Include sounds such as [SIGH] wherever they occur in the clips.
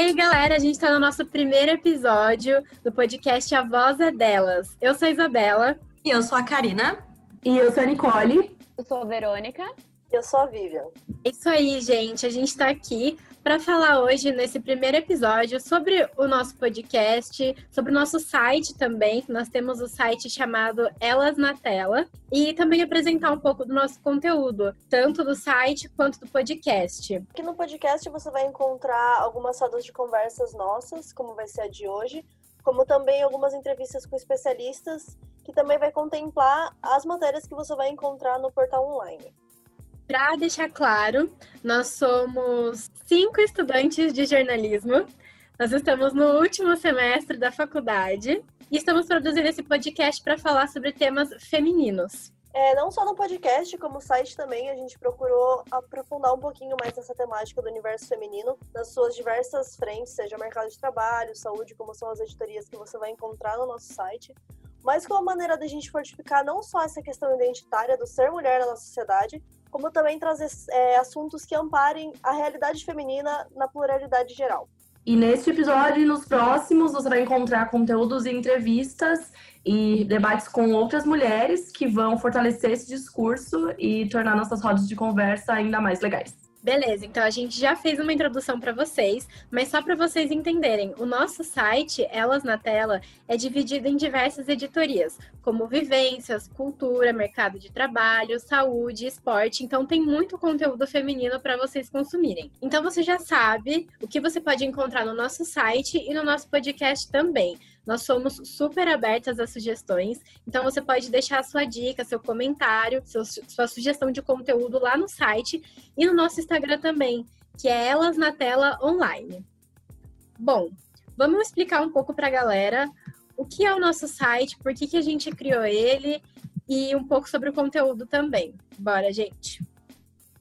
aí, galera, a gente está no nosso primeiro episódio do podcast A Voz é Delas. Eu sou a Isabela. E eu sou a Karina. E eu sou a Nicole. Eu sou a Verônica. Eu sou a Vivian. É isso aí, gente. A gente está aqui para falar hoje, nesse primeiro episódio, sobre o nosso podcast, sobre o nosso site também. Nós temos o site chamado Elas na Tela. E também apresentar um pouco do nosso conteúdo, tanto do site quanto do podcast. Aqui no podcast você vai encontrar algumas rodas de conversas nossas, como vai ser a de hoje, como também algumas entrevistas com especialistas, que também vai contemplar as matérias que você vai encontrar no portal online. Para deixar claro, nós somos cinco estudantes de jornalismo. Nós estamos no último semestre da faculdade e estamos produzindo esse podcast para falar sobre temas femininos. É, não só no podcast, como no site também, a gente procurou aprofundar um pouquinho mais nessa temática do universo feminino, nas suas diversas frentes, seja mercado de trabalho, saúde, como são as editorias que você vai encontrar no nosso site, mas com a maneira da gente fortificar não só essa questão identitária do ser mulher na nossa sociedade, como também trazer é, assuntos que amparem a realidade feminina na pluralidade geral. E neste episódio e nos próximos você vai encontrar conteúdos e entrevistas e debates com outras mulheres que vão fortalecer esse discurso e tornar nossas rodas de conversa ainda mais legais. Beleza, então a gente já fez uma introdução para vocês, mas só para vocês entenderem, o nosso site, Elas na Tela, é dividido em diversas editorias, como vivências, cultura, mercado de trabalho, saúde, esporte, então tem muito conteúdo feminino para vocês consumirem. Então você já sabe o que você pode encontrar no nosso site e no nosso podcast também. Nós somos super abertas a sugestões, então você pode deixar sua dica, seu comentário, seu, sua sugestão de conteúdo lá no site e no nosso Instagram também, que é Elas na Tela Online. Bom, vamos explicar um pouco para a galera o que é o nosso site, por que, que a gente criou ele e um pouco sobre o conteúdo também. Bora, gente!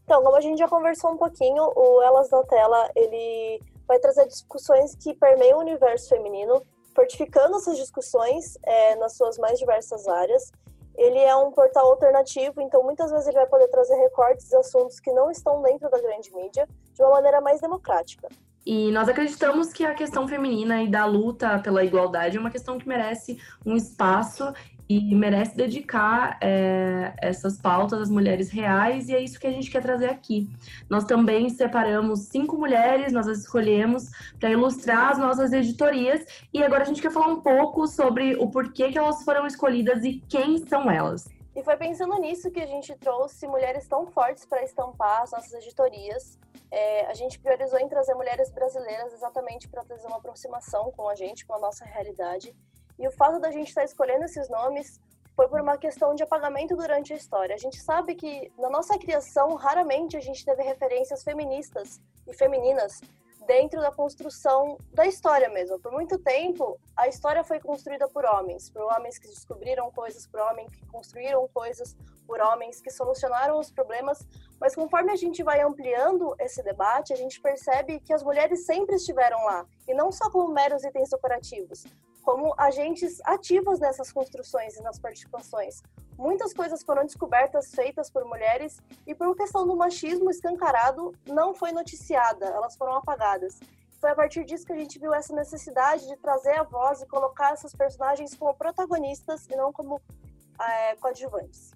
Então, como a gente já conversou um pouquinho, o Elas na Tela, ele vai trazer discussões que permeiam o universo feminino fortificando essas discussões é, nas suas mais diversas áreas. Ele é um portal alternativo, então muitas vezes ele vai poder trazer recortes de assuntos que não estão dentro da grande mídia de uma maneira mais democrática. E nós acreditamos que a questão feminina e da luta pela igualdade é uma questão que merece um espaço e merece dedicar é, essas pautas às mulheres reais, e é isso que a gente quer trazer aqui. Nós também separamos cinco mulheres, nós as escolhemos para ilustrar as nossas editorias, e agora a gente quer falar um pouco sobre o porquê que elas foram escolhidas e quem são elas. E foi pensando nisso que a gente trouxe mulheres tão fortes para estampar as nossas editorias. É, a gente priorizou em trazer mulheres brasileiras exatamente para trazer uma aproximação com a gente, com a nossa realidade e o fato da gente estar tá escolhendo esses nomes foi por uma questão de apagamento durante a história. A gente sabe que na nossa criação, raramente a gente teve referências feministas e femininas dentro da construção da história mesmo. Por muito tempo, a história foi construída por homens, por homens que descobriram coisas, por homens que construíram coisas, por homens que solucionaram os problemas. Mas conforme a gente vai ampliando esse debate, a gente percebe que as mulheres sempre estiveram lá, e não só como meros itens decorativos, como agentes ativos nessas construções e nas participações. Muitas coisas foram descobertas feitas por mulheres e por questão do machismo escancarado não foi noticiada, elas foram apagadas. Foi a partir disso que a gente viu essa necessidade de trazer a voz e colocar essas personagens como protagonistas e não como é, coadjuvantes.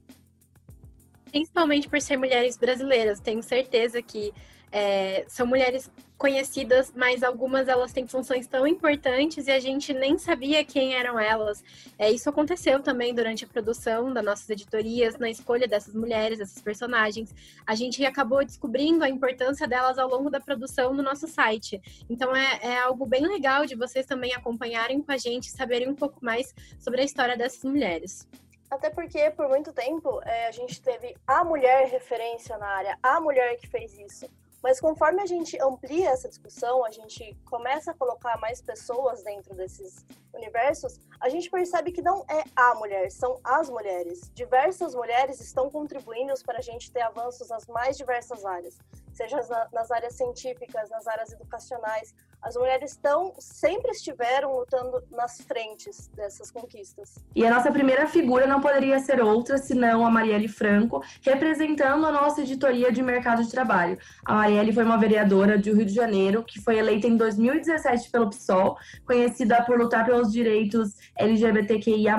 Principalmente por ser mulheres brasileiras, tenho certeza que é, são mulheres conhecidas, mas algumas elas têm funções tão importantes e a gente nem sabia quem eram elas. É, isso aconteceu também durante a produção das nossas editorias, na escolha dessas mulheres, dessas personagens. A gente acabou descobrindo a importância delas ao longo da produção no nosso site. Então é, é algo bem legal de vocês também acompanharem com a gente, saberem um pouco mais sobre a história dessas mulheres. Até porque, por muito tempo, é, a gente teve a mulher referência na área, a mulher que fez isso. Mas conforme a gente amplia essa discussão, a gente começa a colocar mais pessoas dentro desses universos, a gente percebe que não é a mulher, são as mulheres. Diversas mulheres estão contribuindo para a gente ter avanços nas mais diversas áreas, seja nas áreas científicas, nas áreas educacionais, as mulheres estão sempre estiveram lutando nas frentes dessas conquistas. E a nossa primeira figura não poderia ser outra senão a Marielle Franco, representando a nossa editoria de mercado de trabalho. A Marielle foi uma vereadora do Rio de Janeiro que foi eleita em 2017 pelo PSOL, conhecida por lutar pelos direitos LGBTQIA+,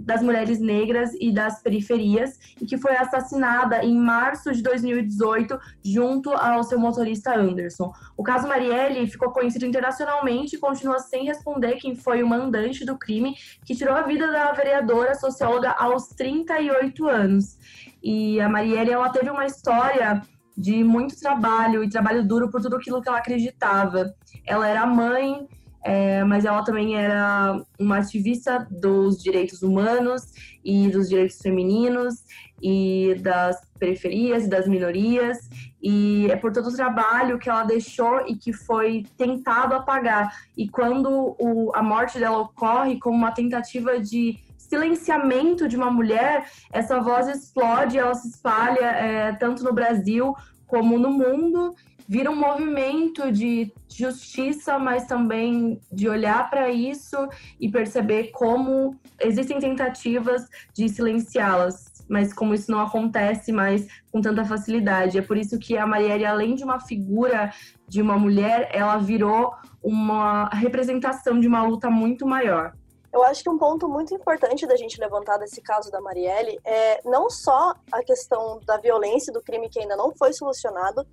das mulheres negras e das periferias, e que foi assassinada em março de 2018 junto ao seu motorista Anderson. O caso Marielle ficou conhecido internacionalmente e continua sem responder quem foi o mandante do crime que tirou a vida da vereadora socióloga aos 38 anos. E a Marielle, ela teve uma história de muito trabalho e trabalho duro por tudo aquilo que ela acreditava. Ela era mãe, é, mas ela também era uma ativista dos direitos humanos e dos direitos femininos e das periferias e das minorias. E é por todo o trabalho que ela deixou e que foi tentado apagar. E quando o, a morte dela ocorre como uma tentativa de silenciamento de uma mulher essa voz explode ela se espalha é, tanto no Brasil como no mundo vira um movimento de justiça, mas também de olhar para isso e perceber como existem tentativas de silenciá-las, mas como isso não acontece mais com tanta facilidade. É por isso que a Marielle, além de uma figura de uma mulher, ela virou uma representação de uma luta muito maior. Eu acho que um ponto muito importante da gente levantar desse caso da Marielle é não só a questão da violência do crime que ainda não foi solucionado,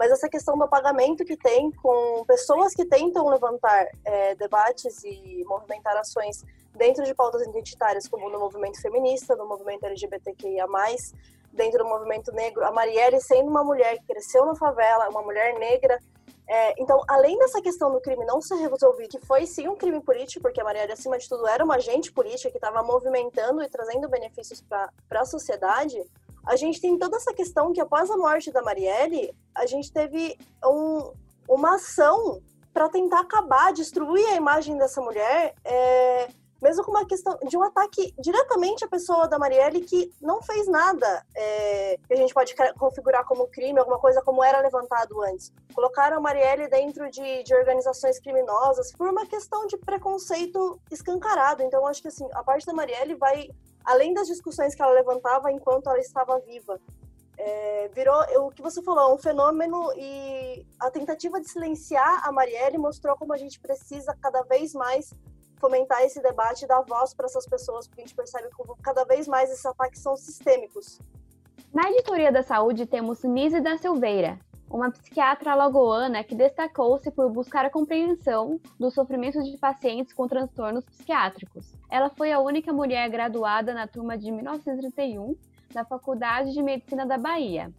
mas essa questão do apagamento que tem com pessoas que tentam levantar é, debates e movimentar ações dentro de pautas identitárias, como no movimento feminista, no movimento LGBTQIA+, dentro do movimento negro. A Marielle, sendo uma mulher que cresceu na favela, uma mulher negra, é, então, além dessa questão do crime não ser resolvido, que foi sim um crime político, porque a Marielle, acima de tudo, era uma agente política que estava movimentando e trazendo benefícios para a sociedade, a gente tem toda essa questão que após a morte da Marielle, a gente teve um, uma ação para tentar acabar, destruir a imagem dessa mulher, é, mesmo com uma questão de um ataque diretamente à pessoa da Marielle que não fez nada é, que a gente pode configurar como crime, alguma coisa como era levantado antes. Colocaram a Marielle dentro de, de organizações criminosas por uma questão de preconceito escancarado. Então, acho que assim, a parte da Marielle vai além das discussões que ela levantava enquanto ela estava viva. É, virou o que você falou, um fenômeno e a tentativa de silenciar a Marielle mostrou como a gente precisa cada vez mais fomentar esse debate e dar voz para essas pessoas, porque a gente percebe como cada vez mais esses ataques são sistêmicos. Na editoria da saúde temos Nise da Silveira, uma psiquiatra alagoana que destacou-se por buscar a compreensão dos sofrimentos de pacientes com transtornos psiquiátricos. Ela foi a única mulher graduada na turma de 1931 da Faculdade de Medicina da Bahia.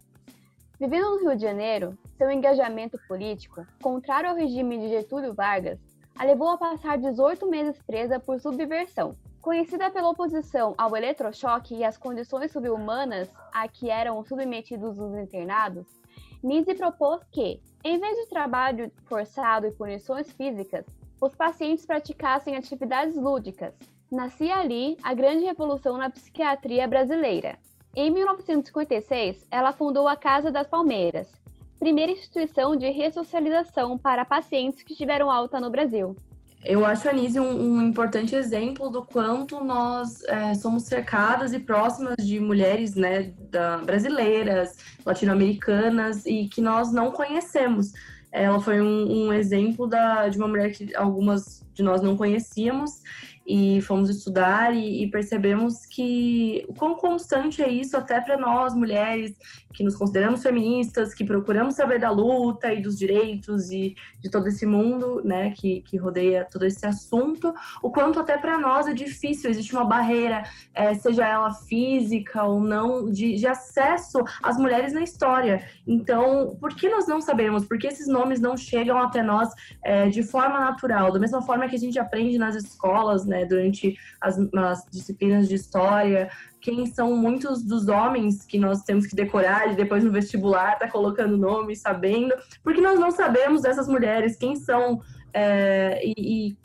Vivendo no Rio de Janeiro, seu engajamento político, contrário ao regime de Getúlio Vargas, a levou a passar 18 meses presa por subversão. Conhecida pela oposição ao eletrochoque e às condições subhumanas a que eram submetidos os internados, Nise propôs que, em vez de trabalho forçado e punições físicas, os pacientes praticassem atividades lúdicas. Nascia ali a grande revolução na psiquiatria brasileira. Em 1956, ela fundou a Casa das Palmeiras, primeira instituição de ressocialização para pacientes que tiveram alta no Brasil. Eu acho a Anise um, um, importante exemplo do quanto nós é, somos cercadas e próximas de mulheres né, da, brasileiras, latino-americanas e que nós não conhecemos. Ela foi um, um exemplo da, de uma mulher que algumas de nós não conhecíamos e fomos estudar e, e, percebemos que o quão constante é isso até para nós mulheres que nos consideramos feministas, que procuramos saber da luta e dos direitos e de todo esse mundo, né, que, que rodeia todo esse assunto, o quanto até para nós é difícil, existe uma barreira, é, seja ela física ou não, de, de acesso às mulheres na história. Então, por que nós não sabemos? Por que esses nomes não chegam até nós é, de forma natural? Da mesma forma que a gente aprende nas escolas, né, durante as, as disciplinas de história, quem são muitos dos homens que nós temos que decorar e depois no vestibular tá colocando nome, sabendo, porque nós não sabemos dessas mulheres, quem são é, e, e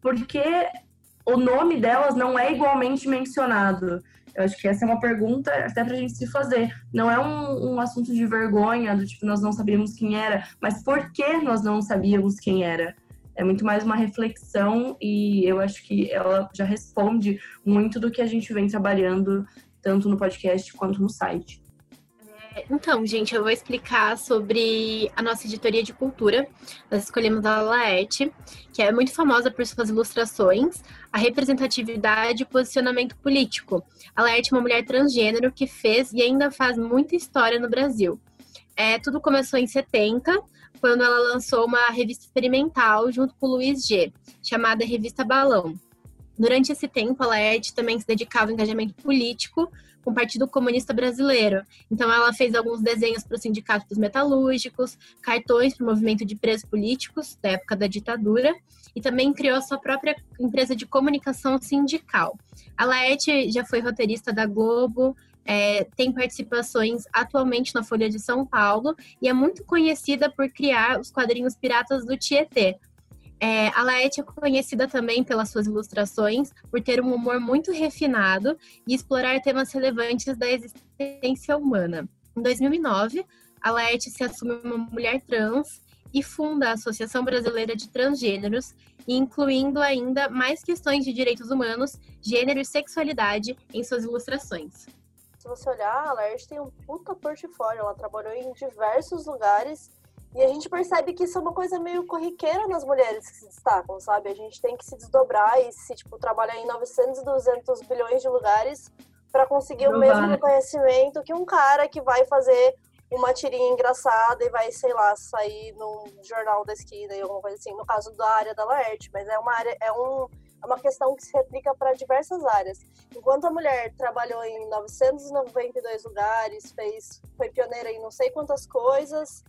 porque o nome delas não é igualmente mencionado. Eu acho que essa é uma pergunta até para a gente se fazer. Não é um, um, assunto de vergonha, do tipo, nós não sabíamos quem era, mas por que nós não sabíamos quem era? É muito mais uma reflexão e eu acho que ela já responde muito do que a gente vem trabalhando, tanto no podcast quanto no site. Então, gente, eu vou explicar sobre a nossa editoria de cultura. Nós escolhemos a Laerte, que é muito famosa por suas ilustrações, a representatividade e o posicionamento político. A Laerte é uma mulher transgênero que fez e ainda faz muita história no Brasil. É, tudo começou em 70, quando ela lançou uma revista experimental junto com o Luiz G, chamada Revista Balão. Durante esse tempo, a Laerte também se dedicava ao engajamento político, com o Partido Comunista Brasileiro. Então, ela fez alguns desenhos para o Sindicato dos Metalúrgicos, cartões para o movimento de presos políticos da época da ditadura, e também criou sua própria empresa de comunicação sindical. A Laerte já foi roteirista da Globo, é, tem participações atualmente na Folha de São Paulo e é muito conhecida por criar os quadrinhos Piratas do Tietê, é, a Laete é conhecida também pelas suas ilustrações, por ter um humor muito refinado e explorar temas relevantes da existência humana. Em 2009, a Laete se assume uma mulher trans e funda a Associação Brasileira de Transgêneros, incluindo ainda mais questões de direitos humanos, gênero e sexualidade em suas ilustrações. Se você olhar, a Laerte tem um puta portfólio, ela trabalhou em diversos lugares e a gente percebe que isso é uma coisa meio corriqueira nas mulheres que se destacam, sabe? A gente tem que se desdobrar e se, tipo, trabalhar em 900 e 200 bilhões de lugares para conseguir Não o mesmo vai. reconhecimento que um cara que vai fazer uma tirinha engraçada e vai, sei lá, sair no jornal da esquina e alguma coisa assim, no caso da área da Laerte, mas é uma área, é um é uma questão que se replica para diversas áreas. Enquanto a mulher trabalhou em 992 lugares, fez, foi pioneira em não sei quantas coisas,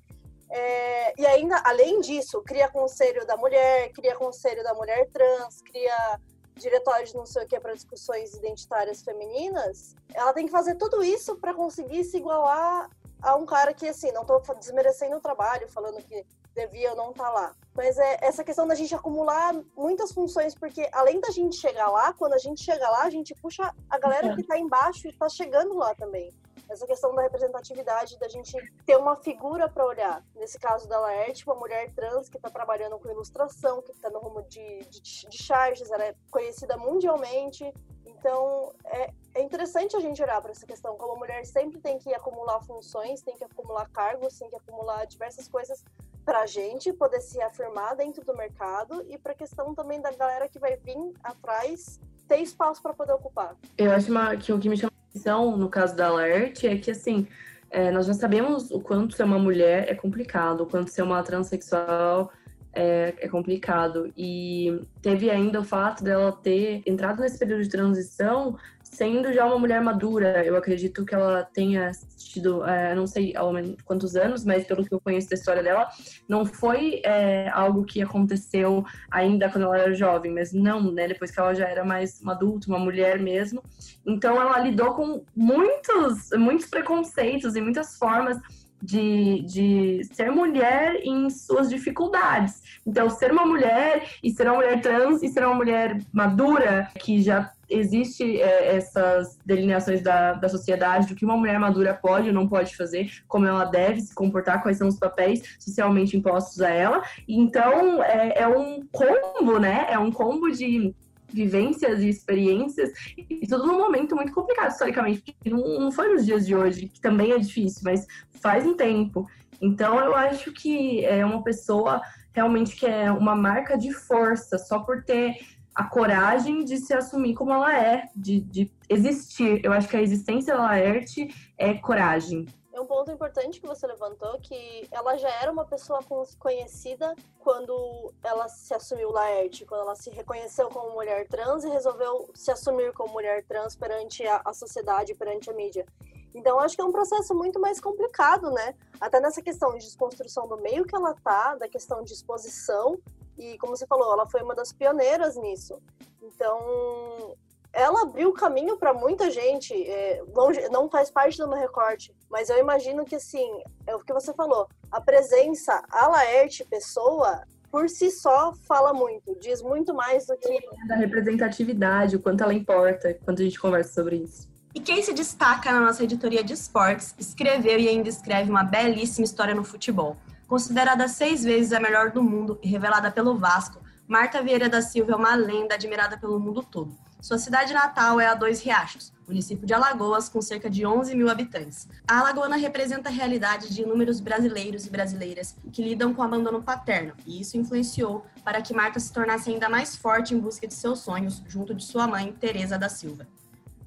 é, e ainda, além disso, cria conselho da mulher, cria conselho da mulher trans, cria diretório de não sei o que para discussões identitárias femininas. Ela tem que fazer tudo isso para conseguir se igualar a um cara que, assim, não estou desmerecendo o trabalho, falando que devia ou não estar tá lá. Mas é essa questão da gente acumular muitas funções, porque além da gente chegar lá, quando a gente chega lá, a gente puxa a galera que está embaixo e está chegando lá também essa questão da representatividade, da gente ter uma figura para olhar. Nesse caso da Laerte, uma mulher trans que está trabalhando com ilustração, que está no rumo de, de, de charges, ela é conhecida mundialmente. Então, é, é interessante a gente olhar para essa questão. Como mulher sempre tem que acumular funções, tem que acumular cargos, tem que acumular diversas coisas para a gente poder se afirmar dentro do mercado e para a questão também da galera que vai vir atrás ter espaço para poder ocupar. Eu acho uma, que o que me chama atenção no caso da Alert é que, assim, é, nós já sabemos o quanto ser uma mulher é complicado, o quanto ser uma transexual é, é, complicado. E teve ainda o fato dela ter entrado nesse período de transição sendo já uma mulher madura, eu acredito que ela tenha tido, é, não sei ao menos quantos anos, mas pelo que eu conheço da história dela, não foi é, algo que aconteceu ainda quando ela era jovem, mas não, né? Depois que ela já era mais uma adulta, uma mulher mesmo. Então ela lidou com muitos, muitos preconceitos e muitas formas de, de ser mulher em suas dificuldades. Então, ser uma mulher e ser uma mulher trans e ser uma mulher madura, que já existe é, essas delineações da, da sociedade do que uma mulher madura pode ou não pode fazer, como ela deve se comportar, quais são os papéis socialmente impostos a ela. Então, é, é um combo, né? É um combo de vivências e experiências, e tudo num momento muito complicado historicamente, porque não, não foi nos dias de hoje, que também é difícil, mas faz um tempo. Então eu acho que é uma pessoa realmente que é uma marca de força, só por ter a coragem de se assumir como ela é, de, de existir. Eu acho que a existência da Laerte é coragem. É um ponto importante que você levantou, que ela já era uma pessoa conhecida quando ela se assumiu Laerte, quando ela se reconheceu como mulher trans e resolveu se assumir como mulher trans perante a, a sociedade, perante a mídia. Então, acho que é um processo muito mais complicado, né? Até nessa questão de desconstrução do meio que ela tá, da questão de exposição. E, como você falou, ela foi uma das pioneiras nisso. Então, ela abriu caminho para muita gente. É, longe, não faz parte do meu recorte, mas eu imagino que, assim, é o que você falou, a presença, a Laerte pessoa, por si só fala muito, diz muito mais do que. Da representatividade, o quanto ela importa, quando a gente conversa sobre isso. E quem se destaca na nossa editoria de esportes, escreveu e ainda escreve uma belíssima história no futebol. Considerada seis vezes a melhor do mundo e revelada pelo Vasco, Marta Vieira da Silva é uma lenda admirada pelo mundo todo. Sua cidade natal é a Dois Riachos, município de Alagoas, com cerca de 11 mil habitantes. A Alagoana representa a realidade de inúmeros brasileiros e brasileiras que lidam com o abandono paterno, e isso influenciou para que Marta se tornasse ainda mais forte em busca de seus sonhos, junto de sua mãe, Teresa da Silva.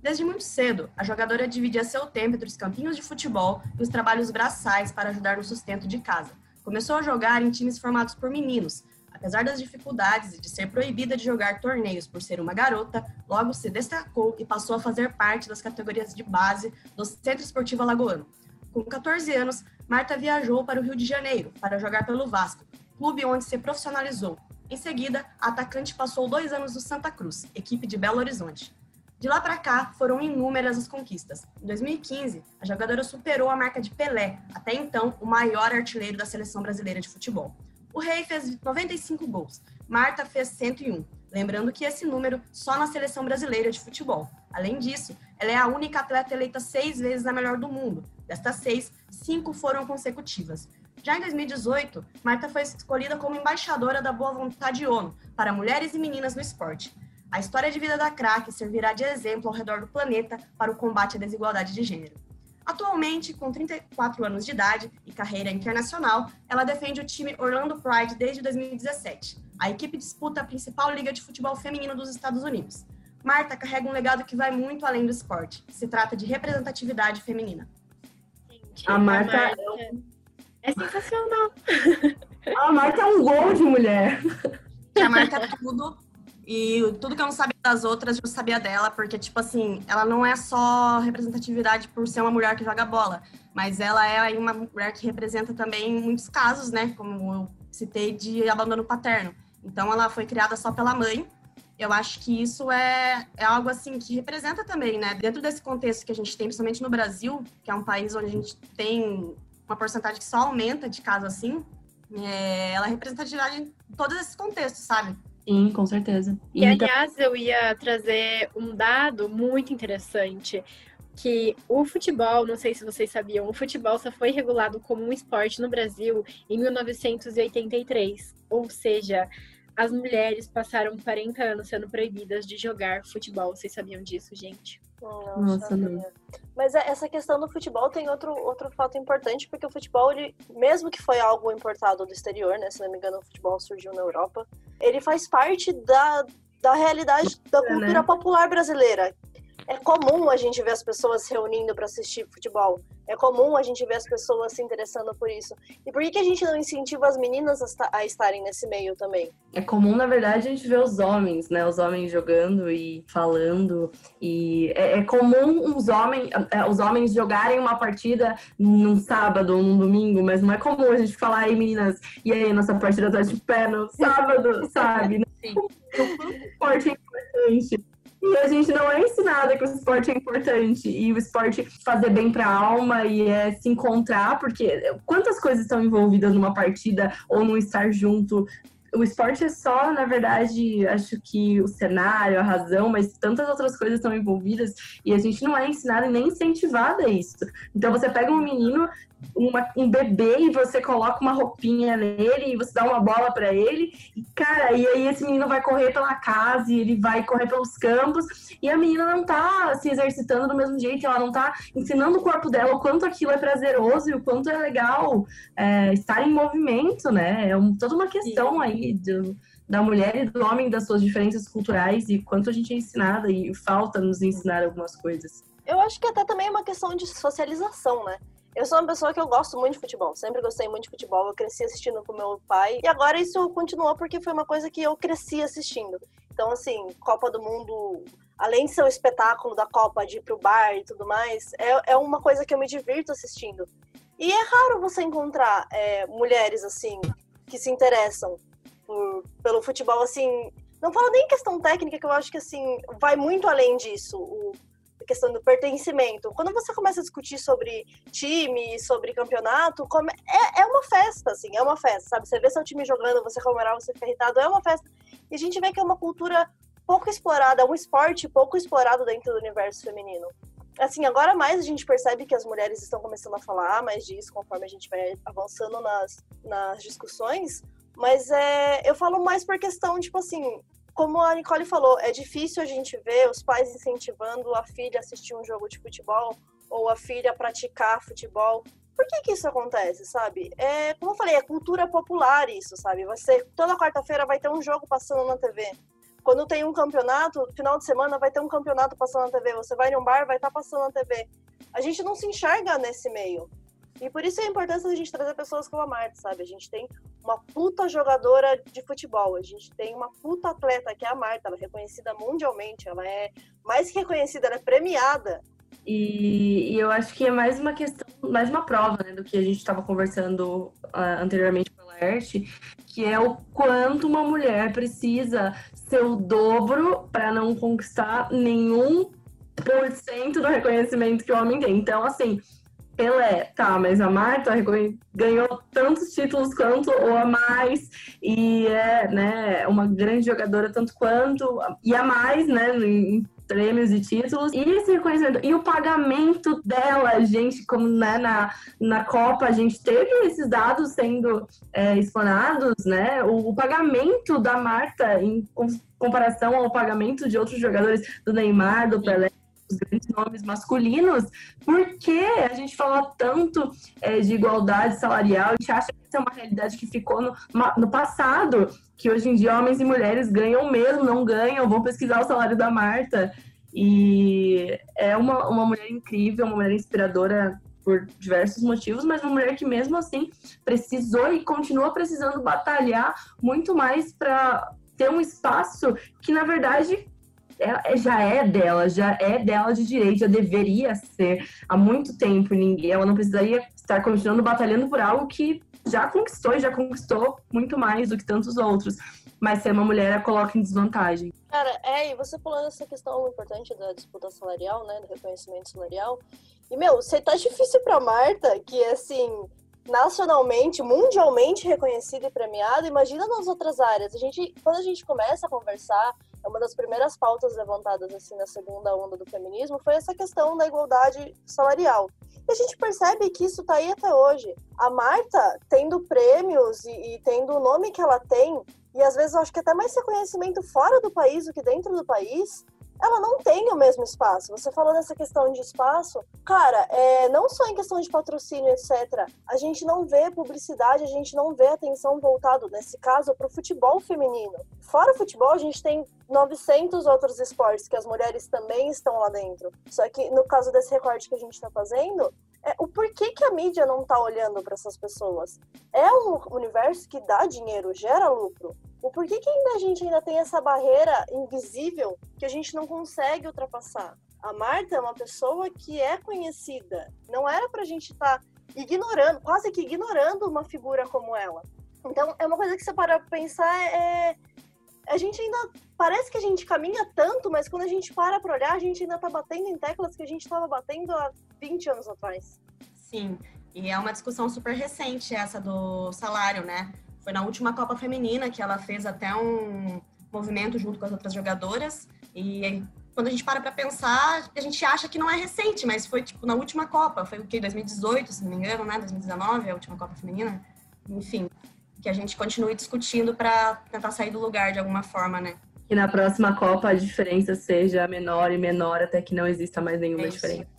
Desde muito cedo, a jogadora dividia seu tempo entre os campinhos de futebol e os trabalhos braçais para ajudar no sustento de casa. Começou a jogar em times formados por meninos, Apesar das dificuldades e de ser proibida de jogar torneios por ser uma garota, logo se destacou e passou a fazer parte das categorias de base do Centro Esportivo Alagoano. Com 14 anos, Marta viajou para o Rio de Janeiro para jogar pelo Vasco, clube onde se profissionalizou. Em seguida, a atacante passou dois anos no Santa Cruz, equipe de Belo Horizonte. De lá para cá, foram inúmeras as conquistas. Em 2015, a jogadora superou a marca de Pelé, até então o maior artilheiro da seleção brasileira de futebol. O Rei fez 95 gols, Marta fez 101. Lembrando que esse número só na seleção brasileira de futebol. Além disso, ela é a única atleta eleita seis vezes a melhor do mundo. Destas seis, cinco foram consecutivas. Já em 2018, Marta foi escolhida como embaixadora da Boa Vontade ONU para mulheres e meninas no esporte. A história de vida da craque servirá de exemplo ao redor do planeta para o combate à desigualdade de gênero. Atualmente, com 34 anos de idade e carreira internacional, ela defende o time Orlando Pride desde 2017. A equipe disputa a principal liga de futebol feminino dos Estados Unidos. Marta carrega um legado que vai muito além do esporte. Se trata de representatividade feminina. Gente, a Marta, a Marta é sensacional. [LAUGHS] A Marta é um gol de mulher. A Marta é tudo e tudo que eu não sabia das outras, eu sabia dela, porque, tipo assim, ela não é só representatividade por ser uma mulher que joga bola, mas ela é uma mulher que representa também muitos casos, né? Como eu citei, de abandono paterno. Então, ela foi criada só pela mãe. Eu acho que isso é, é algo, assim, que representa também, né? Dentro desse contexto que a gente tem, principalmente no Brasil, que é um país onde a gente tem uma porcentagem que só aumenta de casos assim, é, ela é representatividade em todos esses contextos, sabe? Sim, com certeza. E, e aliás, eu ia trazer um dado muito interessante que o futebol, não sei se vocês sabiam, o futebol só foi regulado como um esporte no Brasil em 1983. Ou seja, as mulheres passaram 40 anos sendo proibidas de jogar futebol. Vocês sabiam disso, gente? Nossa, Nossa não. Mas é, essa questão do futebol tem outro, outro fato importante, porque o futebol, ele, mesmo que foi algo importado do exterior, né? Se não me engano, o futebol surgiu na Europa, ele faz parte da, da realidade da né? cultura popular brasileira. É comum a gente ver as pessoas se reunindo para assistir futebol. É comum a gente ver as pessoas se interessando por isso. E por que, que a gente não incentiva as meninas a, estarem nesse meio também? É comum, na verdade, a gente ver os homens, né? Os homens jogando e falando. E é, é comum os homens, é, os homens jogarem uma partida num sábado ou num domingo, mas não é comum a gente falar, aí meninas, e aí, nossa partida tá de pé no sábado, sabe? [LAUGHS] Sim. O esporte é importante. E a gente não é ensinada que o esporte é importante e o esporte fazer bem para a alma e é se encontrar, porque quantas coisas estão envolvidas numa partida ou num estar junto o esporte é só, na verdade, acho que o cenário, a razão, mas tantas outras coisas estão envolvidas e a gente não é ensinado e nem incentivada a isso. Então você pega um menino, uma, um bebê e você coloca uma roupinha nele e você dá uma bola para ele e cara, e aí esse menino vai correr pela casa e ele vai correr pelos campos e a menina não tá se exercitando do mesmo jeito, ela não tá ensinando o corpo dela o quanto aquilo é prazeroso e o quanto é legal é, estar em movimento, né? É um, toda uma questão aí do, da mulher e do homem, das suas diferenças culturais e quanto a gente é ensinada e falta nos ensinar algumas coisas. Eu acho que até também é uma questão de socialização, né? Eu sou uma pessoa que eu gosto muito de futebol, sempre gostei muito de futebol, eu cresci assistindo com meu pai e agora isso continuou porque foi uma coisa que eu cresci assistindo. Então, assim, Copa do Mundo, além de ser um espetáculo da Copa, de ir pro bar e tudo mais, é, é uma coisa que eu me divirto assistindo. E é raro você encontrar é, mulheres, assim, que se interessam por, pelo futebol, assim. Não falo nem questão técnica, que eu acho que, assim, vai muito além disso. O, questão do pertencimento. Quando você começa a discutir sobre time, sobre campeonato, é, é uma festa, assim, é uma festa, sabe? Você vê seu time jogando, você comemorar, você fica irritado, é uma festa. E a gente vê que é uma cultura pouco explorada, é um esporte pouco explorado dentro do universo feminino. Assim, agora mais a gente percebe que as mulheres estão começando a falar mais disso conforme a gente vai avançando nas, nas discussões, mas é, eu falo mais por questão, tipo assim, como a Nicole falou, é difícil a gente ver os pais incentivando a filha a assistir um jogo de futebol ou a filha a praticar futebol. Por que que isso acontece, sabe? É, como eu falei, é cultura popular isso, sabe? Você toda quarta-feira vai ter um jogo passando na TV. Quando tem um campeonato, final de semana vai ter um campeonato passando na TV. Você vai em um bar, vai estar tá passando na TV. A gente não se enxerga nesse meio. E por isso é a importância da gente trazer pessoas como a Marta, sabe? A gente tem uma puta jogadora de futebol, a gente tem uma puta atleta que é a Marta, ela é reconhecida mundialmente, ela é mais que reconhecida, ela é premiada. E, e eu acho que é mais uma questão, mais uma prova né, do que a gente estava conversando uh, anteriormente com a Laerte, que é o quanto uma mulher precisa ser o dobro para não conquistar nenhum por cento do reconhecimento que o homem tem. Então, assim, Pelé, tá, mas a Marta ganhou tantos títulos quanto ou a mais e é, né, uma grande jogadora tanto quanto e a mais, né, em prêmios e títulos. E esse reconhecimento e o pagamento dela, gente, como né, na, na Copa a gente teve esses dados sendo é, explanados, né? O, o pagamento da Marta em comparação ao pagamento de outros jogadores do Neymar, do Pelé, os grandes nomes masculinos, porque a gente fala tanto é, de igualdade salarial, a gente acha que isso é uma realidade que ficou no, no passado, que hoje em dia homens e mulheres ganham mesmo, não ganham, vão pesquisar o salário da Marta. E é uma, uma mulher incrível, uma mulher inspiradora por diversos motivos, mas uma mulher que mesmo assim precisou e continua precisando batalhar muito mais para ter um espaço que na verdade é, é, já é dela, já é dela de direito, já deveria ser há muito tempo ninguém. Ela não precisaria estar continuando batalhando por algo que já conquistou e já conquistou muito mais do que tantos outros. Mas ser uma mulher a coloca em desvantagem. Cara, é, e você falando essa questão importante da disputa salarial, né, do reconhecimento salarial. E, meu, você tá difícil pra Marta, que, assim, nacionalmente, mundialmente reconhecida e premiada, imagina nas outras áreas. A gente, quando a gente começa a conversar é uma das primeiras pautas levantadas assim na segunda onda do feminismo foi essa questão da igualdade salarial. E a gente percebe que isso está aí até hoje. A Marta, tendo prêmios e, e tendo o nome que ela tem, e às vezes eu acho que até mais reconhecimento fora do país do que dentro do país, ela não tem o mesmo espaço. Você falou nessa questão de espaço, cara, é, não só em questão de patrocínio, etc. A gente não vê publicidade, a gente não vê atenção voltado, nesse caso, para o futebol feminino. Fora o futebol, a gente tem 900 outros esportes que as mulheres também estão lá dentro. Só que no caso desse recorte que a gente está fazendo, é, o porquê que a mídia não está olhando para essas pessoas? É um universo que dá dinheiro, gera lucro. O porquê que ainda a gente ainda tem essa barreira invisível que a gente não consegue ultrapassar? A Marta é uma pessoa que é conhecida. Não era para a gente estar tá ignorando, quase que ignorando uma figura como ela. Então, é uma coisa que você para pensar é a gente ainda parece que a gente caminha tanto, mas quando a gente para para olhar, a gente ainda tá batendo em teclas que a gente estava batendo há 20 anos atrás. Sim, e é uma discussão super recente essa do salário, né? Foi na última Copa Feminina que ela fez até um movimento junto com as outras jogadoras. E quando a gente para para pensar, a gente acha que não é recente, mas foi tipo na última Copa, foi o que 2018, se não me engano, né? 2019, a última Copa Feminina. Enfim, que a gente continue discutindo para tentar sair do lugar de alguma forma, né? Que na próxima Copa a diferença seja menor e menor até que não exista mais nenhuma é diferença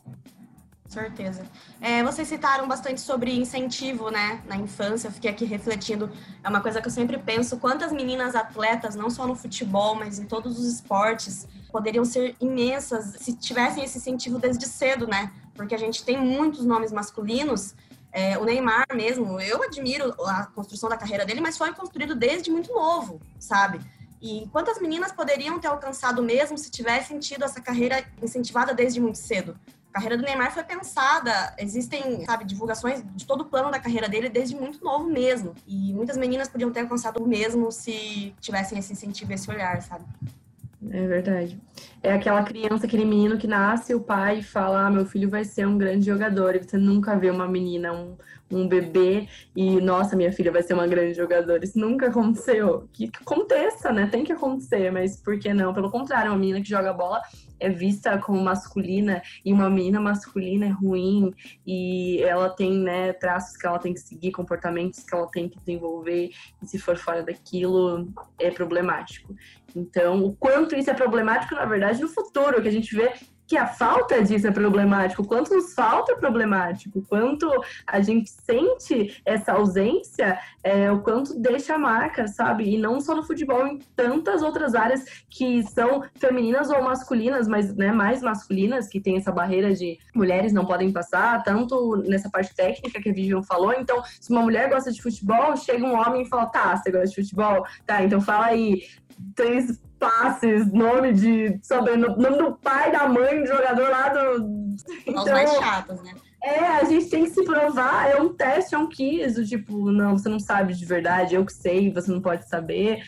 certeza. É, vocês citaram bastante sobre incentivo, né, na infância. Eu fiquei aqui refletindo. É uma coisa que eu sempre penso: quantas meninas atletas, não só no futebol, mas em todos os esportes, poderiam ser imensas se tivessem esse incentivo desde cedo, né? Porque a gente tem muitos nomes masculinos. É, o Neymar mesmo, eu admiro a construção da carreira dele, mas foi construído desde muito novo, sabe? E quantas meninas poderiam ter alcançado mesmo se tivessem tido essa carreira incentivada desde muito cedo? Carreira do Neymar foi pensada, existem, sabe, divulgações de todo o plano da carreira dele desde muito novo mesmo. E muitas meninas podiam ter alcançado o mesmo se tivessem esse incentivo, esse olhar, sabe? É verdade. É aquela criança, aquele menino que nasce, o pai fala: ah, meu filho vai ser um grande jogador, e você nunca vê uma menina, um, um bebê, e nossa, minha filha vai ser uma grande jogadora. Isso nunca aconteceu. Que, aconteça, né? Tem que acontecer, mas por que não? Pelo contrário, uma menina que joga bola é vista como masculina e uma menina masculina é ruim e ela tem né, traços que ela tem que seguir, comportamentos que ela tem que desenvolver e se for fora daquilo é problemático. Então, o quanto isso é problemático, na verdade, no futuro, que a gente vê que a falta disso é problemático, quanto nos falta é problemático, quanto a gente sente essa ausência, é, o quanto deixa a marca, sabe? E não só no futebol, em tantas outras áreas que são femininas ou masculinas, mas né, mais masculinas, que tem essa barreira de mulheres não podem passar, tanto nessa parte técnica que a Vivian falou. Então, se uma mulher gosta de futebol, chega um homem e fala: tá, você gosta de futebol? Tá, então fala aí três passes, nome de sobrenome, nome do pai, da mãe do jogador lá do. Então, Os mais chatos, né? É, a gente tem que se provar, é um teste, é um quiz, tipo, não, você não sabe de verdade, eu que sei, você não pode saber.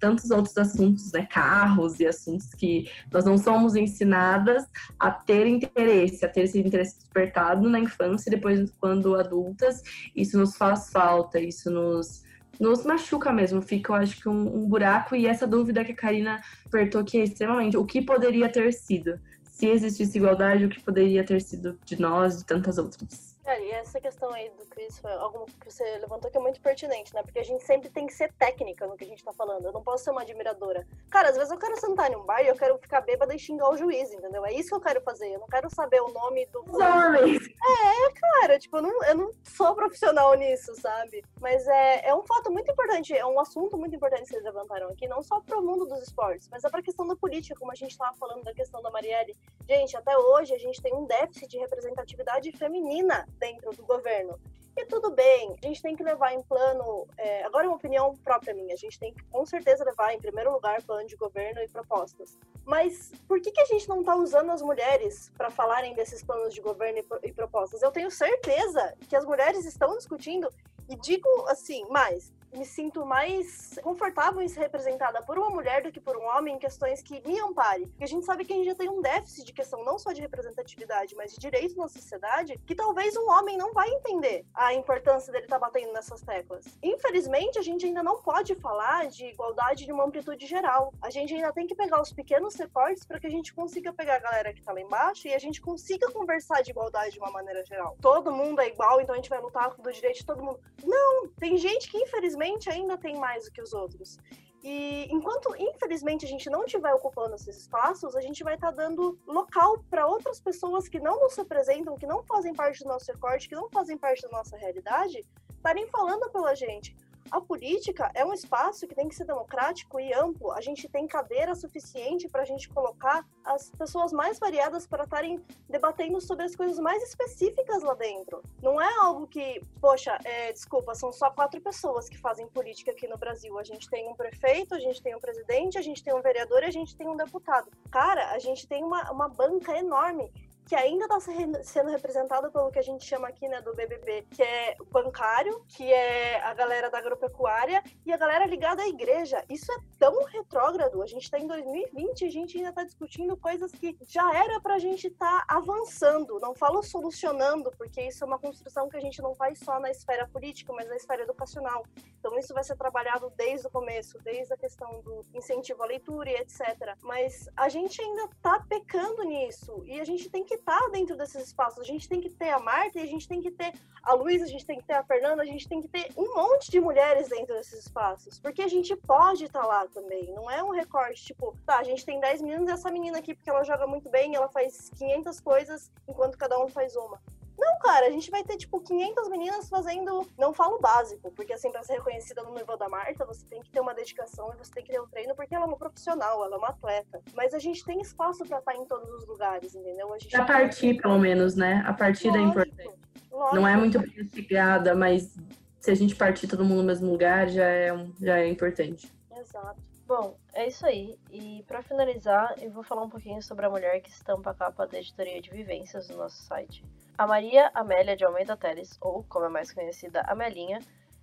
Tantos outros assuntos, né? Carros e assuntos que nós não somos ensinadas a ter interesse, a ter esse interesse despertado na infância e depois, quando adultas, isso nos faz falta, isso nos nos machuca mesmo, fica, eu acho que um, um, buraco e essa dúvida que a Karina apertou que é extremamente o que poderia ter sido. Se existisse igualdade, o que poderia ter sido de nós, de tantas outras. Cara, e essa questão aí do Chris foi algo que você levantou que é muito pertinente, né? Porque a gente sempre tem que ser técnica no que a gente tá falando. Eu não posso ser uma admiradora. Cara, às vezes eu quero sentar em um bar e eu quero ficar bêbada e xingar o juiz, entendeu? É isso que eu quero fazer. Eu não quero saber o nome do. Sorry. É, cara, tipo, eu não, eu não sou profissional nisso, sabe? Mas é, é um fato muito importante, é um assunto muito importante que vocês levantaram aqui, não só pro mundo dos esportes, mas é pra questão da política, como a gente tava falando da questão da Marielle. Gente, até hoje a gente tem um déficit de representatividade feminina dentro do governo. E tudo bem, a gente tem que levar em plano. É, agora, é uma opinião própria minha, a gente tem que com certeza levar em primeiro lugar plano de governo e propostas. Mas por que, que a gente não está usando as mulheres para falarem desses planos de governo e, e propostas? Eu tenho certeza que as mulheres estão discutindo, e digo assim, mais, me sinto mais confortável em ser representada por uma mulher do que por um homem em questões que me amparem. Porque a gente sabe que a gente já tem um déficit de questão não só de representatividade, mas de direito na sociedade, que talvez um homem não vai entender a importância dele estar tá batendo nessas teclas. Infelizmente, a gente ainda não pode falar de igualdade de uma amplitude geral. A gente ainda tem que pegar os pequenos recortes para que a gente consiga pegar a galera que está lá embaixo e a gente consiga conversar de igualdade de uma maneira geral. Todo mundo é igual, então a gente vai lutar do direito de todo mundo. Não, tem gente que infelizmente infelizmente, ainda tem mais do que os outros. E enquanto, infelizmente, a gente não estiver ocupando esses espaços, a gente vai estar tá dando local para outras pessoas que não nos representam, que não fazem parte do nosso recorte, que não fazem parte da nossa realidade, estarem falando pela gente. A política é um espaço que tem que ser democrático e amplo. A gente tem cadeira suficiente para a gente colocar as pessoas mais variadas para estarem debatendo sobre as coisas mais específicas lá dentro. Não é algo que, poxa, é, desculpa, são só quatro pessoas que fazem política aqui no Brasil. A gente tem um prefeito, a gente tem um presidente, a gente tem um vereador e a gente tem um deputado. Cara, a gente tem uma, uma banca enorme que ainda está sendo representado pelo que a gente chama aqui, né, do BBB, que é bancário, que é a galera da agropecuária e a galera ligada à igreja. Isso é tão retrógrado. A gente está em 2020 e a gente ainda está discutindo coisas que já era para a gente estar tá avançando. Não falo solucionando, porque isso é uma construção que a gente não faz só na esfera política, mas na esfera educacional. Então isso vai ser trabalhado desde o começo, desde a questão do incentivo à leitura e etc. Mas a gente ainda está pecando nisso e a gente tem que estar tá dentro desses espaços. A gente tem que ter a Marta a gente tem que ter a Luísa, a gente tem que ter a Fernanda, a gente tem que ter um monte de mulheres dentro desses espaços. Porque a gente pode estar tá lá também. Não é um recorte, tipo, tá, a gente tem 10 meninas e essa menina aqui, porque ela joga muito bem, ela faz 500 coisas, enquanto cada um faz uma. Não, cara, a gente vai ter, tipo, 500 meninas fazendo, não falo básico, porque assim, pra ser reconhecida no nível da Marta, você tem que ter uma dedicação e você tem que ter um treino, porque ela é uma profissional, ela é uma atleta. Mas a gente tem espaço pra estar em todos os lugares, entendeu? A, gente a partir, pelo menos, né? A partida é importante. Lógico. Não é muito chegada, mas se a gente partir todo mundo no mesmo lugar, já é, já é importante. Exato. Bom, é isso aí. E para finalizar, eu vou falar um pouquinho sobre a mulher que estampa a capa da editoria de vivências do nosso site. A Maria Amélia de Almeida Teles, ou como é mais conhecida, Amelinha,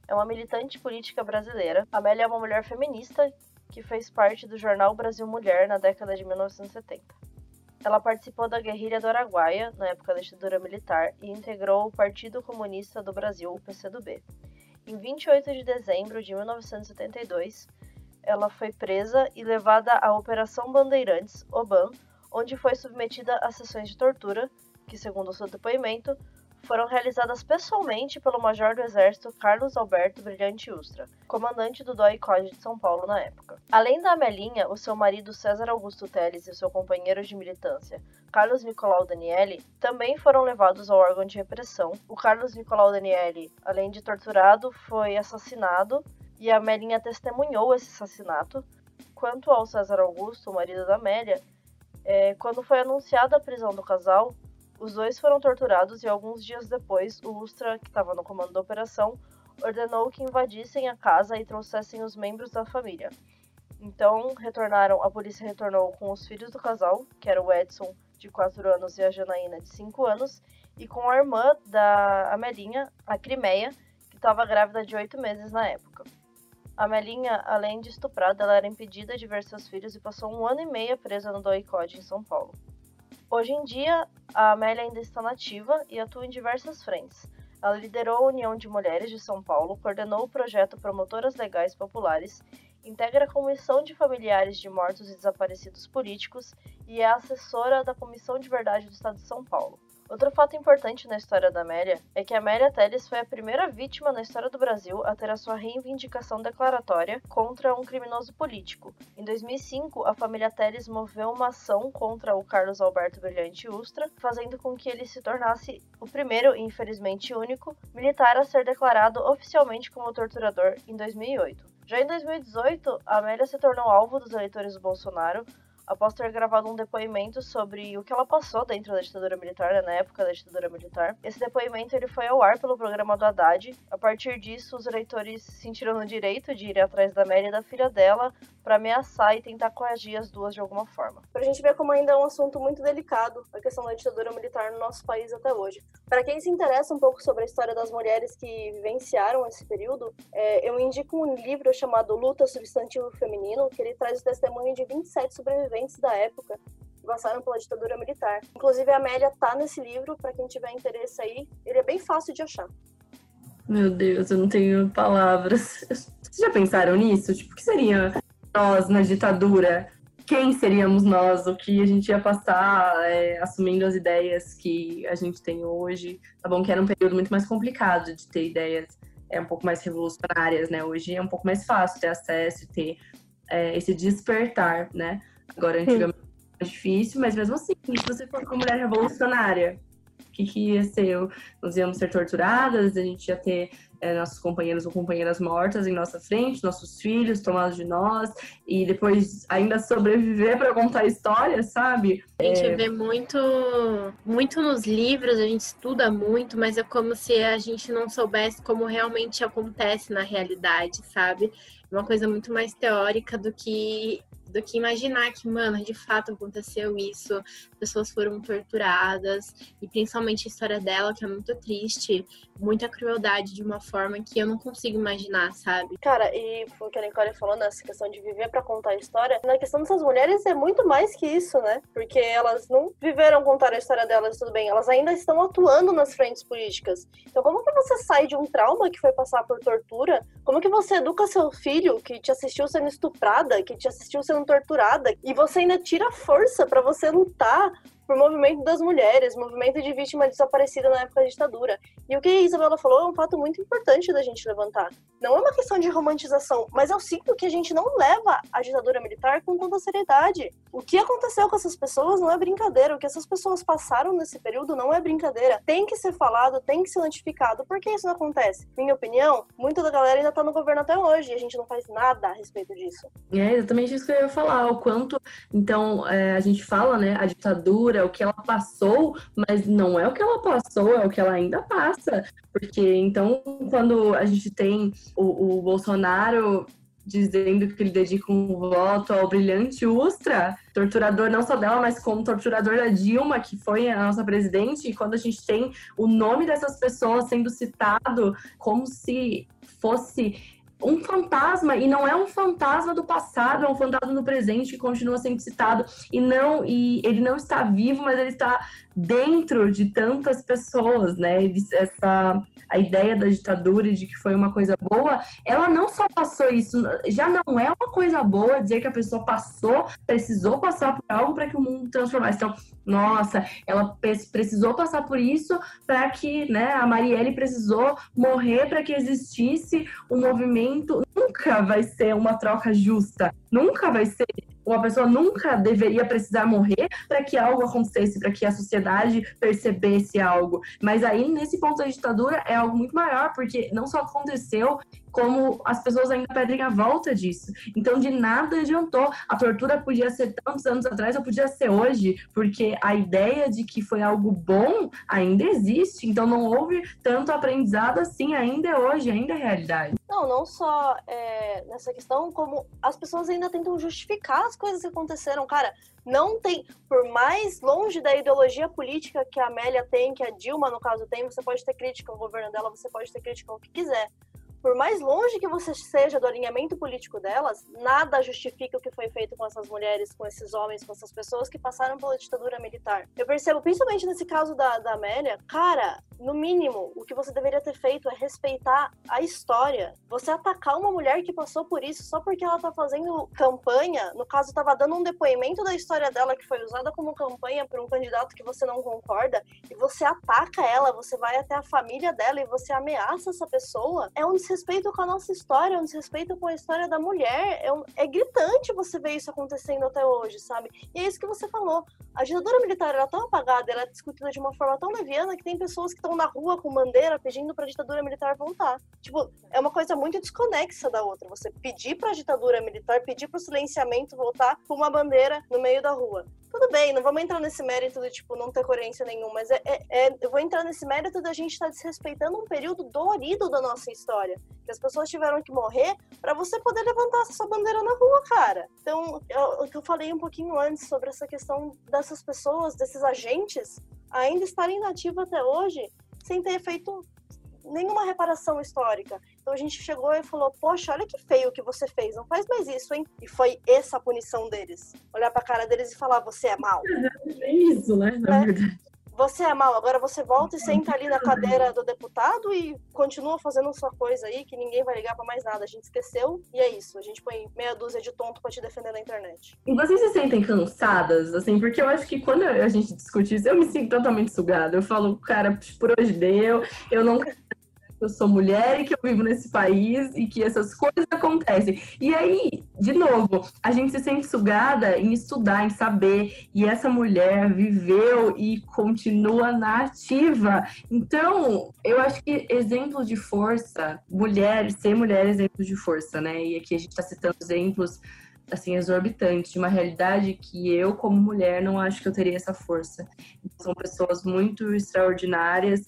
é uma militante política brasileira. Amélia é uma mulher feminista que fez parte do jornal Brasil Mulher na década de 1970. Ela participou da guerrilha do Araguaia, na época da ditadura militar, e integrou o Partido Comunista do Brasil, o PCdoB. Em 28 de dezembro de 1972, ela foi presa e levada à Operação Bandeirantes, OBAN, onde foi submetida a sessões de tortura, que, segundo seu depoimento, foram realizadas pessoalmente pelo Major do Exército Carlos Alberto Brilhante Ustra, comandante do DOI-COD de São Paulo na época. Além da Amelinha, o seu marido César Augusto Teles e o seu companheiro de militância, Carlos Nicolau Daniele, também foram levados ao órgão de repressão. O Carlos Nicolau Daniele, além de torturado, foi assassinado e a Amelinha testemunhou esse assassinato. Quanto ao César Augusto, o marido da Amélia, é, quando foi anunciada a prisão do casal, os dois foram torturados e alguns dias depois, o Ustra, que estava no comando da operação, ordenou que invadissem a casa e trouxessem os membros da família. Então, retornaram, a polícia retornou com os filhos do casal, que era o Edson, de 4 anos, e a Janaína, de 5 anos, e com a irmã da Amelinha, a Crimeia, que estava grávida de 8 meses na época. A Melinha, além de estuprada, ela era impedida de ver seus filhos e passou um ano e meio presa no Doicode, em São Paulo. Hoje em dia, a Amélia ainda está nativa e atua em diversas frentes. Ela liderou a União de Mulheres de São Paulo, coordenou o projeto Promotoras Legais Populares, integra a Comissão de Familiares de Mortos e Desaparecidos Políticos e é assessora da Comissão de Verdade do Estado de São Paulo. Outro fato importante na história da Amélia é que Amélia Teles foi a primeira vítima na história do Brasil a ter a sua reivindicação declaratória contra um criminoso político. Em 2005, a família Teles moveu uma ação contra o Carlos Alberto Brilhante Ustra, fazendo com que ele se tornasse o primeiro e infelizmente único militar a ser declarado oficialmente como torturador em 2008. Já em 2018, a Amélia se tornou alvo dos eleitores do Bolsonaro após ter gravado um depoimento sobre o que ela passou dentro da ditadura militar, né, na época da ditadura militar. Esse depoimento ele foi ao ar pelo programa do Haddad. A partir disso, os eleitores se sentiram no direito de ir atrás da Mary e da filha dela para ameaçar e tentar coagir as duas de alguma forma. Pra gente ver como ainda é um assunto muito delicado a questão da ditadura militar no nosso país até hoje. Para quem se interessa um pouco sobre a história das mulheres que vivenciaram esse período, é, eu indico um livro chamado Luta Substantivo Feminino, que ele traz o testemunho de 27 sobreviventes da época que passaram pela ditadura militar. Inclusive a Amélia tá nesse livro, para quem tiver interesse aí, ele é bem fácil de achar. Meu Deus, eu não tenho palavras. Vocês já pensaram nisso? Tipo, o que seria nós na ditadura, quem seríamos nós, o que a gente ia passar, é, assumindo as ideias que a gente tem hoje. Tá bom que era um período muito mais complicado de ter ideias é, um pouco mais revolucionárias, né? Hoje é um pouco mais fácil ter acesso, ter é, esse despertar, né? Agora, antigamente era mais difícil, mas mesmo assim, se você fosse uma mulher revolucionária, o que, que ia ser? Nós íamos ser torturadas, a gente ia ter é, nossos companheiros ou companheiras mortas em nossa frente, nossos filhos tomados de nós, e depois ainda sobreviver para contar histórias, sabe? A gente é... vê muito, muito nos livros, a gente estuda muito, mas é como se a gente não soubesse como realmente acontece na realidade, sabe? Uma coisa muito mais teórica do que do que imaginar que, mano, de fato aconteceu isso, pessoas foram torturadas, e principalmente a história dela, que é muito triste, muita crueldade de uma forma que eu não consigo imaginar, sabe? Cara, e o que a Nicole falou nessa questão de viver para contar a história, na questão dessas mulheres é muito mais que isso, né? Porque elas não viveram contar a história delas, tudo bem, elas ainda estão atuando nas frentes políticas. Então, como que você sai de um trauma que foi passar por tortura? Como que você educa seu filho que te assistiu sendo estuprada, que te assistiu sendo torturada, e você ainda tira força para você lutar por movimento das mulheres, movimento de vítima desaparecida na época da ditadura. E o que a Isabela falou é um fato muito importante da gente levantar. Não é uma questão de romantização, mas eu sinto que a gente não leva a ditadura militar com toda seriedade. O que aconteceu com essas pessoas não é brincadeira. O que essas pessoas passaram nesse período não é brincadeira. Tem que ser falado, tem que ser notificado. Por que isso não acontece? Minha opinião, muita da galera ainda tá no governo até hoje e a gente não faz nada a respeito disso. É exatamente isso que eu ia falar. O quanto, então, é, a gente fala, né, a ditadura é o que ela passou, mas não é o que ela passou, é o que ela ainda passa. Porque então, quando a gente tem o, o Bolsonaro dizendo que ele dedica um voto ao brilhante Ustra, torturador não só dela, mas como torturador da Dilma, que foi a nossa presidente, e quando a gente tem o nome dessas pessoas sendo citado como se fosse um fantasma e não é um fantasma do passado, é um fantasma do presente que continua sendo citado e não e ele não está vivo, mas ele está dentro de tantas pessoas, né? Essa a ideia da ditadura e de que foi uma coisa boa, ela não só passou isso, já não é uma coisa boa dizer que a pessoa passou, precisou passar por algo para que o mundo transformasse. Então, nossa, ela precisou passar por isso para que, né, a Marielle precisou morrer para que existisse um movimento. Nunca vai ser uma troca justa, nunca vai ser uma pessoa nunca deveria precisar morrer para que algo acontecesse, para que a sociedade percebesse algo. Mas aí, nesse ponto da ditadura, é algo muito maior, porque não só aconteceu, como as pessoas ainda pedem a volta disso. Então, de nada adiantou. A tortura podia ser tantos anos atrás, ou podia ser hoje, porque a ideia de que foi algo bom ainda existe. Então, não houve tanto aprendizado assim, ainda é hoje, ainda é realidade. Não, não só é, nessa questão, como as pessoas ainda tentam justificar as coisas que aconteceram. Cara, não tem, por mais longe da ideologia política que a Amélia tem, que a Dilma, no caso, tem, você pode ter crítica ao governo dela, você pode ter crítica ao que quiser por mais longe que você seja do alinhamento político delas, nada justifica o que foi feito com essas mulheres, com esses homens, com essas pessoas que passaram pela ditadura militar. Eu percebo, principalmente nesse caso da, da Amélia, cara, no mínimo, o que você deveria ter feito é respeitar a história. Você atacar uma mulher que passou por isso só porque ela tá fazendo campanha, no caso, tava dando um depoimento da história dela que foi usada como campanha por um candidato que você não concorda, e você ataca ela, você vai até a família dela e você ameaça essa pessoa, é um desrespeito com a nossa história, é um desrespeito com a história da mulher. É, um, é gritante você ver isso acontecendo até hoje, sabe? E é isso que você falou. A ditadura militar era tão apagada, ela é discutida de uma forma tão leviana que tem pessoas que estão na rua com bandeira pedindo para a ditadura militar voltar. Tipo, é uma coisa muito desconexa da outra. Você pedir para a ditadura militar, pedir para o silenciamento voltar com uma bandeira no meio da rua. Tudo bem, não vamos entrar nesse mérito de, tipo, não ter coerência nenhuma, mas é, é, é eu vou entrar nesse mérito da gente estar tá desrespeitando um período dolorido da nossa história. Que as pessoas tiveram que morrer para você poder levantar essa sua bandeira na rua, cara. Então, eu, eu falei um pouquinho antes sobre essa questão dessas pessoas, desses agentes, ainda estarem nativos até hoje, sem ter feito nenhuma reparação histórica. Então a gente chegou e falou: Poxa, olha que feio que você fez, não faz mais isso, hein? E foi essa a punição deles. Olhar pra cara deles e falar: Você é mal. É isso, né? Na é. verdade você é mal, agora você volta e senta ali na cadeira do deputado e continua fazendo sua coisa aí, que ninguém vai ligar para mais nada. A gente esqueceu e é isso. A gente põe meia dúzia de tonto para te defender na internet. E vocês se sentem cansadas, assim, porque eu acho que quando a gente discute isso, eu me sinto totalmente sugada. Eu falo, cara, por hoje deu, eu não eu sou mulher e que eu vivo nesse país e que essas coisas acontecem. E aí, de novo, a gente se sente sugada em estudar, em saber, e essa mulher viveu e continua na ativa. Então, eu acho que exemplo de força, mulher, ser mulher é exemplo de força, né? E aqui a gente está citando exemplos assim exorbitantes de uma realidade que eu como mulher não acho que eu teria essa força. São pessoas muito extraordinárias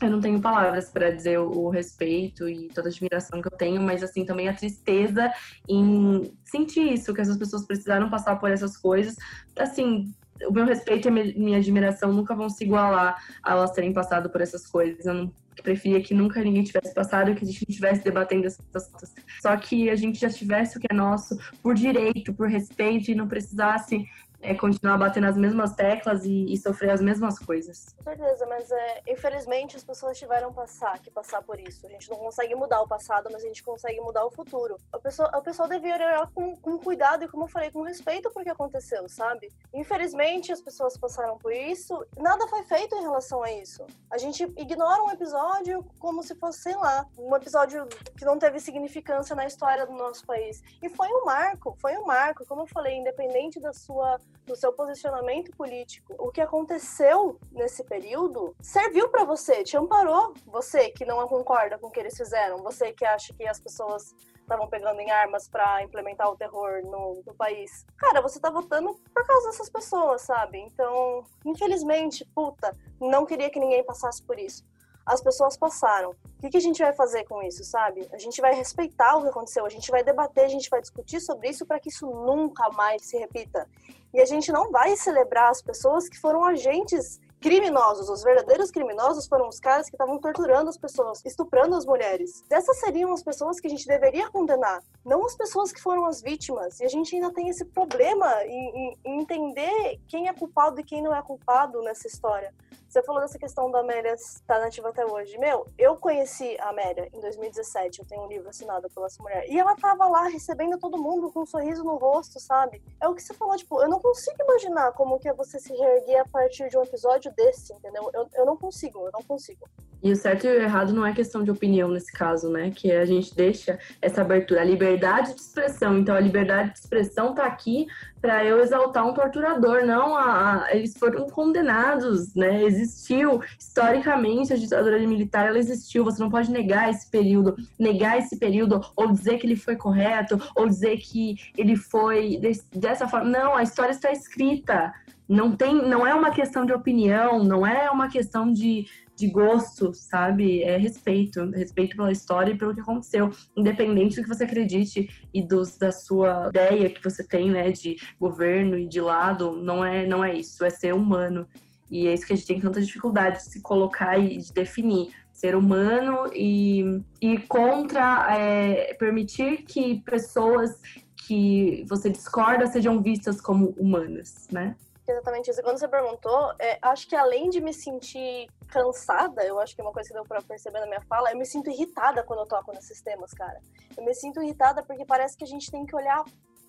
eu não tenho palavras para dizer o, respeito e toda a admiração que eu tenho, mas assim também a tristeza em sentir isso, que essas pessoas precisaram passar por essas coisas. Assim, o meu respeito e a minha admiração nunca vão se igualar a elas terem passado por essas coisas. Eu não preferia que nunca ninguém tivesse passado, que a gente não estivesse debatendo essas coisas. Só que a gente já tivesse o que é nosso por direito, por respeito e não precisasse é continuar batendo as mesmas teclas e, e, sofrer as mesmas coisas. Com certeza, mas é, infelizmente as pessoas tiveram passar, que passar por isso. A gente não consegue mudar o passado, mas a gente consegue mudar o futuro. O pessoal, o pessoal deveria olhar com, com cuidado e, como eu falei, com respeito por que aconteceu, sabe? Infelizmente as pessoas passaram por isso, nada foi feito em relação a isso. A gente ignora um episódio como se fosse, sei lá, um episódio que não teve significância na história do nosso país. E foi um marco, foi um marco, como eu falei, independente da sua do seu posicionamento político. O que aconteceu nesse período serviu para você, te amparou. Você que não concorda com o que eles fizeram, você que acha que as pessoas estavam pegando em armas para implementar o terror no, no, país. Cara, você tá votando por causa dessas pessoas, sabe? Então, infelizmente, puta, não queria que ninguém passasse por isso as pessoas passaram. O que, que, a gente vai fazer com isso, sabe? A gente vai respeitar o que aconteceu, a gente vai debater, a gente vai discutir sobre isso para que isso nunca mais se repita. E a gente não vai celebrar as pessoas que foram agentes criminosos, os verdadeiros criminosos foram os caras que estavam torturando as pessoas, estuprando as mulheres. Essas seriam as pessoas que a gente deveria condenar, não as pessoas que foram as vítimas. E a gente ainda tem esse problema em, em entender quem é culpado e quem não é culpado nessa história. Você falou dessa questão da Amélia estar nativa até hoje. Meu, eu conheci a Amélia em 2017, eu tenho um livro assinado pela essa mulher. E ela tava lá recebendo todo mundo com um sorriso no rosto, sabe? É o que você falou, tipo, eu não consigo imaginar como que é você se reerguer a partir de um episódio desse, entendeu? Eu, eu não consigo, eu não consigo. E o certo e o errado não é questão de opinião nesse caso, né? Que a gente deixa essa abertura, a liberdade de expressão. Então, a liberdade de expressão tá aqui para eu exaltar um torturador, não a, a, eles foram condenados, né? Existiu historicamente a ditadura militar, ela existiu. Você não pode negar esse período, negar esse período ou dizer que ele foi correto ou dizer que ele foi dessa forma. Não, a história está escrita. Não tem, não é uma questão de opinião, não é uma questão de de gosto, sabe? É respeito, respeito pela história e pelo que aconteceu, independente do que você acredite e dos, da sua ideia que você tem, né, de governo e de lado, não é, não é isso, é ser humano. E é isso que a gente tem tanta dificuldade de se colocar e de definir. Ser humano e, e contra é, permitir que pessoas que você discorda sejam vistas como humanas, né? Exatamente isso. Quando você perguntou, é, acho que além de me sentir cansada, eu acho que é uma coisa que deu pra perceber na minha fala, eu me sinto irritada quando eu toco nesses temas, cara. Eu me sinto irritada porque parece que a gente tem que olhar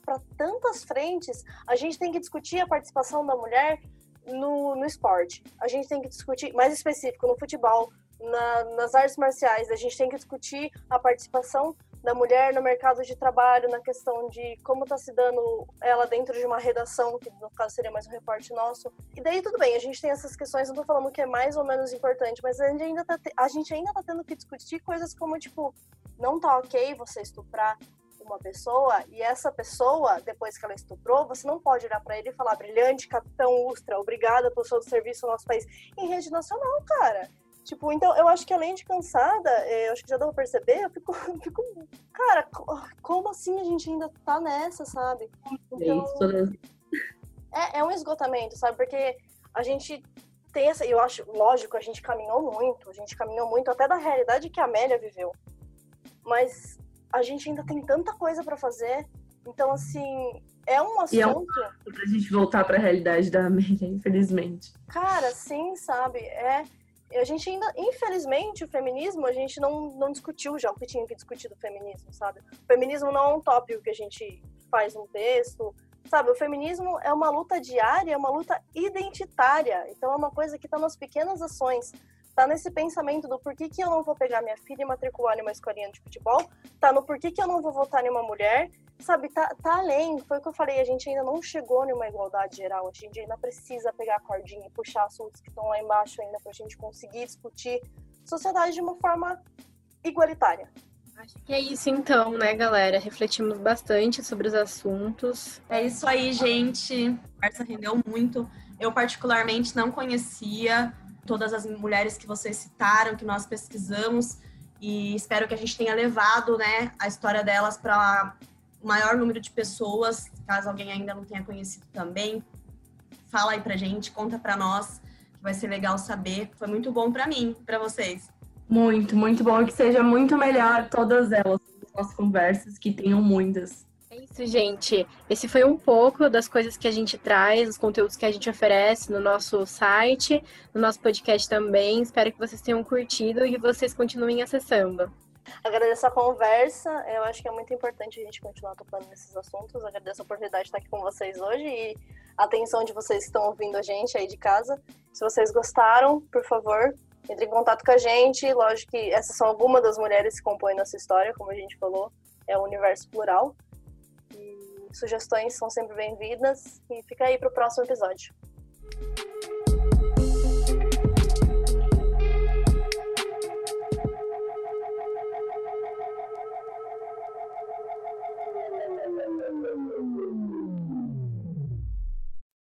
para tantas frentes, a gente tem que discutir a participação da mulher no, no esporte, a gente tem que discutir, mais específico, no futebol, na, nas artes marciais, a gente tem que discutir a participação da mulher no mercado de trabalho, na questão de como está se dando ela dentro de uma redação, que no caso seria mais um reporte nosso. E daí tudo bem, a gente tem essas questões, não estou falando que é mais ou menos importante, mas a gente ainda está a gente ainda tá tendo que discutir coisas como tipo, não tá ok você estuprar uma pessoa e essa pessoa, depois que ela estuprou, você não pode olhar para ele e falar brilhante, capitão Ustra, obrigada pelo seu serviço ao nosso país. Em rede nacional, cara. Tipo, então eu acho que além de cansada, é, eu acho que já deu pra perceber, eu fico, [LAUGHS] fico cara, como assim a gente ainda tá nessa, sabe? Então, é, é um esgotamento, sabe? Porque a gente tem essa, eu acho, lógico, a gente caminhou muito, a gente caminhou muito até da realidade que a Amélia viveu. Mas a gente ainda tem tanta coisa para fazer. Então, assim, é um assunto. E é um pra gente voltar para a realidade da Amélia, infelizmente. Cara, sim, sabe? É a gente ainda, infelizmente, o feminismo, a gente não, não discutiu já o que tinha que discutir do feminismo, sabe? O feminismo não é um tópico que a gente faz um texto, sabe? O feminismo é uma luta diária, é uma luta identitária. Então é uma coisa que está nas pequenas ações. Tá nesse pensamento do porquê que eu não vou pegar minha filha e matricular em uma escolinha de futebol, tá no porquê que eu não vou votar em uma mulher, sabe, tá, tá além. Foi o que eu falei, a gente ainda não chegou numa igualdade geral. A gente ainda precisa pegar a cordinha e puxar assuntos que estão lá embaixo ainda pra gente conseguir discutir sociedade de uma forma igualitária. Acho que é isso então, né, galera? Refletimos bastante sobre os assuntos. É isso aí, gente. A conversa rendeu muito. Eu, particularmente, não conhecia todas as mulheres que vocês citaram, que nós pesquisamos, e espero que a gente tenha levado né, a história delas para maior número de pessoas, caso alguém ainda não tenha conhecido também. Fala aí pra gente, conta pra nós, que vai ser legal saber. Foi muito bom para mim, para vocês. Muito, muito bom que seja muito melhor todas elas, as conversas, que tenham muitas. É isso, gente. Esse foi um pouco das coisas que a gente traz, os conteúdos que a gente oferece no nosso site, no nosso podcast também. Espero que vocês tenham curtido e que vocês continuem acessando. Agradeço a conversa, eu acho que é muito importante a gente continuar tocando nesses assuntos. Agradeço a oportunidade de estar aqui com vocês hoje e a atenção de vocês que estão ouvindo a gente aí de casa. Se vocês gostaram, por favor, entre em contato com a gente. Lógico que essas são algumas das mulheres que compõem nossa história, como a gente falou, é um universo plural. E sugestões são sempre bem-vindas. E fica aí para o próximo episódio.